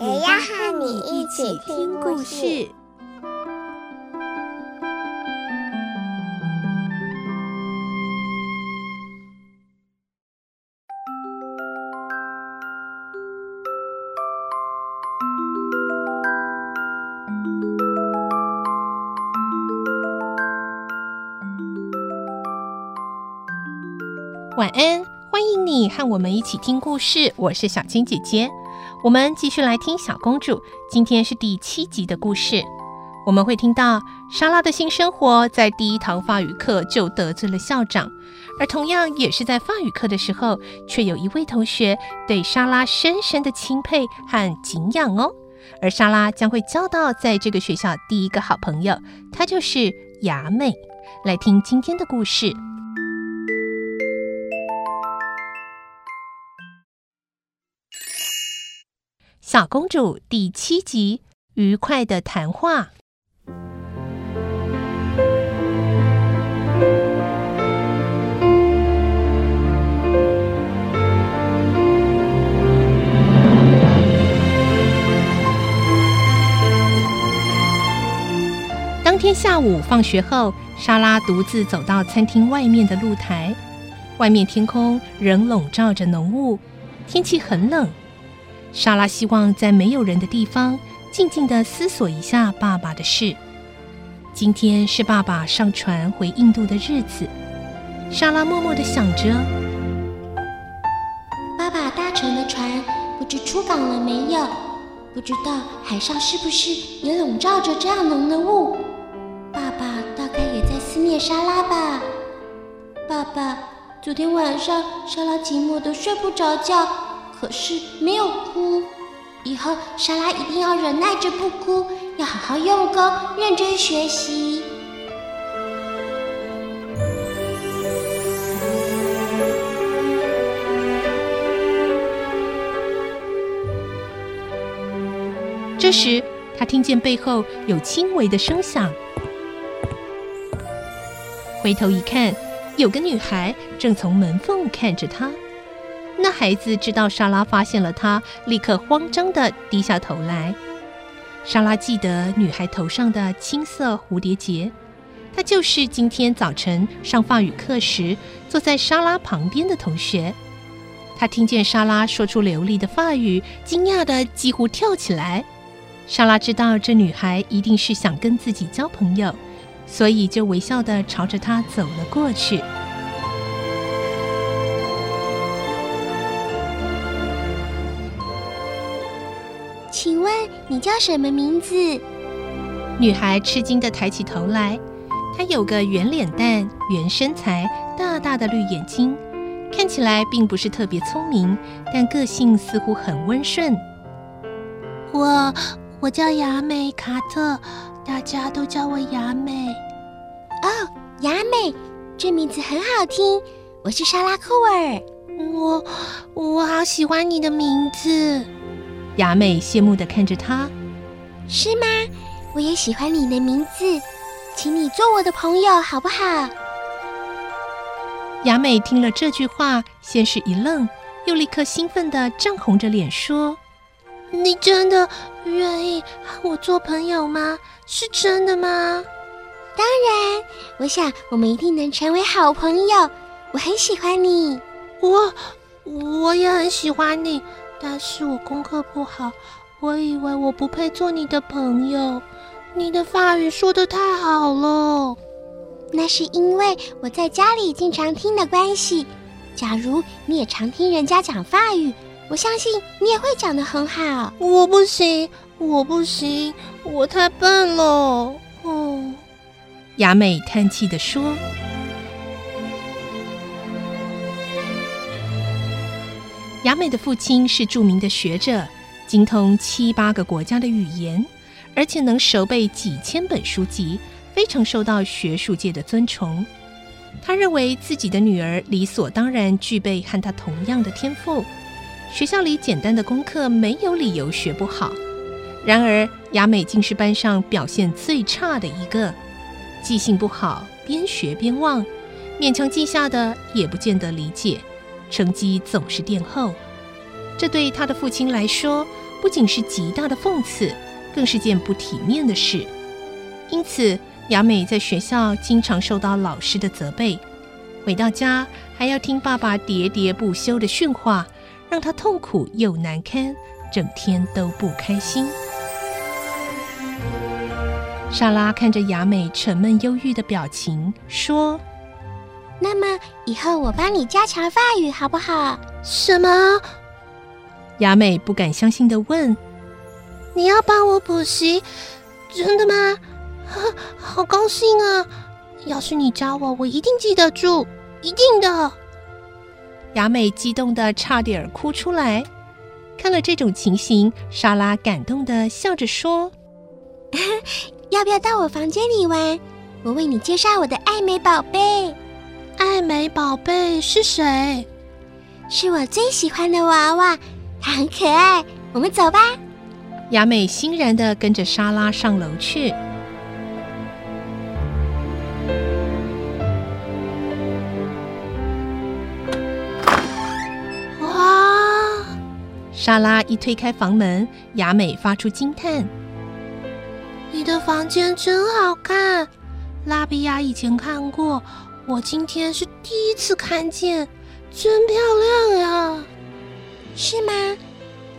也要和你一起听故事。晚安，欢迎你和我们一起听故事。我是小青姐姐，我们继续来听小公主。今天是第七集的故事，我们会听到莎拉的新生活，在第一堂法语课就得罪了校长，而同样也是在法语课的时候，却有一位同学对莎拉深深的钦佩和敬仰哦。而莎拉将会交到在这个学校第一个好朋友，她就是雅美。来听今天的故事。小公主第七集：愉快的谈话。当天下午放学后，莎拉独自走到餐厅外面的露台。外面天空仍笼罩着浓雾，天气很冷。莎拉希望在没有人的地方，静静地思索一下爸爸的事。今天是爸爸上船回印度的日子，莎拉默默地想着：爸爸搭乘的船不知出港了没有？不知道海上是不是也笼罩着这样浓的雾？爸爸大概也在思念莎拉吧。爸爸，昨天晚上莎拉寂寞得睡不着觉。可是没有哭，以后莎拉一定要忍耐着不哭，要好好用功，认真学习。这时，他听见背后有轻微的声响，回头一看，有个女孩正从门缝看着他。那孩子知道莎拉发现了他，立刻慌张地低下头来。莎拉记得女孩头上的青色蝴蝶结，她就是今天早晨上法语课时坐在莎拉旁边的同学。她听见莎拉说出流利的法语，惊讶得几乎跳起来。莎拉知道这女孩一定是想跟自己交朋友，所以就微笑地朝着她走了过去。你叫什么名字？女孩吃惊地抬起头来，她有个圆脸蛋、圆身材、大大的绿眼睛，看起来并不是特别聪明，但个性似乎很温顺。我我叫雅美卡特，大家都叫我雅美。哦，雅美，这名字很好听。我是莎拉库尔。我我好喜欢你的名字。雅美羡慕的看着他，是吗？我也喜欢你的名字，请你做我的朋友好不好？雅美听了这句话，先是一愣，又立刻兴奋的涨红着脸说：“你真的愿意和我做朋友吗？是真的吗？”当然，我想我们一定能成为好朋友。我很喜欢你，我我也很喜欢你。但是我功课不好，我以为我不配做你的朋友。你的法语说的太好了，那是因为我在家里经常听的关系。假如你也常听人家讲法语，我相信你也会讲的很好。我不行，我不行，我太笨了。哦，雅美叹气地说。雅美的父亲是著名的学者，精通七八个国家的语言，而且能熟背几千本书籍，非常受到学术界的尊崇。他认为自己的女儿理所当然具备和他同样的天赋，学校里简单的功课没有理由学不好。然而，雅美竟是班上表现最差的一个，记性不好，边学边忘，勉强记下的也不见得理解，成绩总是垫后。这对他的父亲来说，不仅是极大的讽刺，更是件不体面的事。因此，雅美在学校经常受到老师的责备，回到家还要听爸爸喋喋不休的训话，让她痛苦又难堪，整天都不开心。莎拉看着雅美沉闷忧郁的表情，说：“那么以后我帮你加强法语好不好？”“什么？”雅美不敢相信的问：“你要帮我补习？真的吗？” 好高兴啊！要是你教我，我一定记得住，一定的。雅美激动的差点哭出来。看了这种情形，莎拉感动的笑着说：“ 要不要到我房间里玩？我为你介绍我的爱美宝贝。爱美宝贝是谁？是我最喜欢的娃娃，它很可爱。我们走吧。”雅美欣然的跟着莎拉上楼去。哇莎拉一推开房门，雅美发出惊叹：“你的房间真好看，拉比亚以前看过，我今天是第一次看见，真漂亮呀！是吗？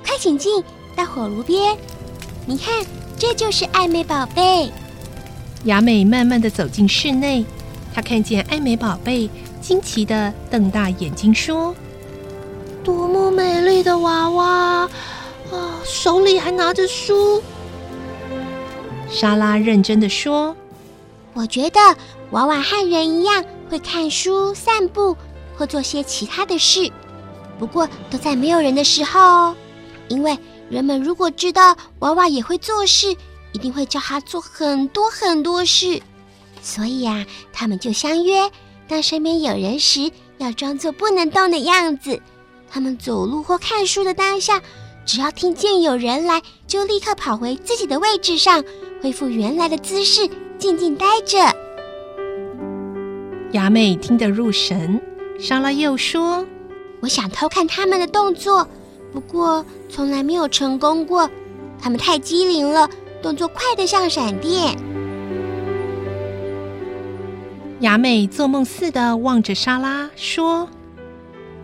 快请进，到火炉边，你看，这就是爱美宝贝。”雅美慢慢的走进室内，她看见爱美宝贝，惊奇的瞪大眼睛说。多么美丽的娃娃啊！手里还拿着书。莎拉认真的说：“我觉得娃娃和人一样会看书、散步或做些其他的事，不过都在没有人的时候哦。因为人们如果知道娃娃也会做事，一定会叫他做很多很多事。所以呀，他们就相约，当身边有人时，要装作不能动的样子。”他们走路或看书的当下，只要听见有人来，就立刻跑回自己的位置上，恢复原来的姿势，静静待着。雅美听得入神，莎拉又说：“我想偷看他们的动作，不过从来没有成功过。他们太机灵了，动作快得像闪电。”雅美做梦似的望着莎拉说。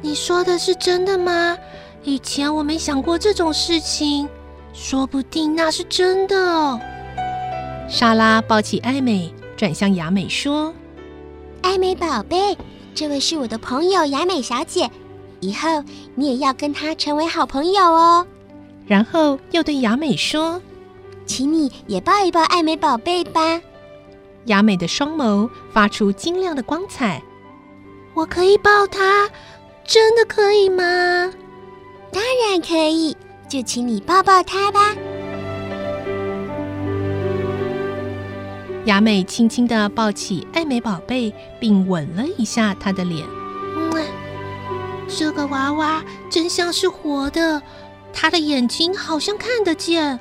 你说的是真的吗？以前我没想过这种事情，说不定那是真的哦。莎拉抱起艾美，转向雅美说：“爱美宝贝，这位是我的朋友雅美小姐，以后你也要跟她成为好朋友哦。”然后又对雅美说：“请你也抱一抱爱美宝贝吧。”雅美的双眸发出晶亮的光彩，我可以抱她。真的可以吗？当然可以，就请你抱抱她吧。雅美轻轻地抱起爱美宝贝，并吻了一下她的脸。嗯，这个娃娃真像是活的，她的眼睛好像看得见。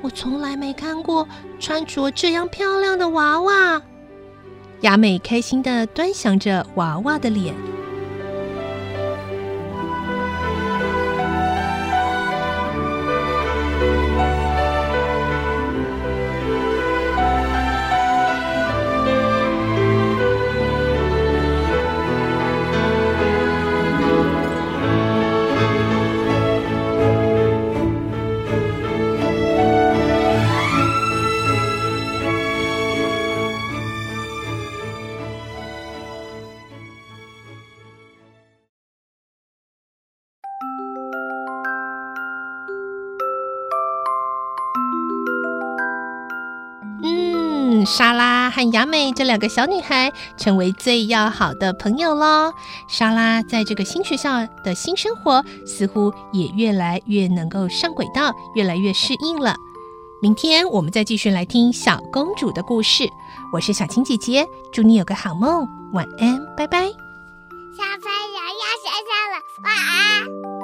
我从来没看过穿着这样漂亮的娃娃。雅美开心地端详着娃娃的脸。和雅美这两个小女孩成为最要好的朋友喽。莎拉在这个新学校的新生活，似乎也越来越能够上轨道，越来越适应了。明天我们再继续来听小公主的故事。我是小青姐姐，祝你有个好梦，晚安，拜拜。小朋友要睡觉了，晚安。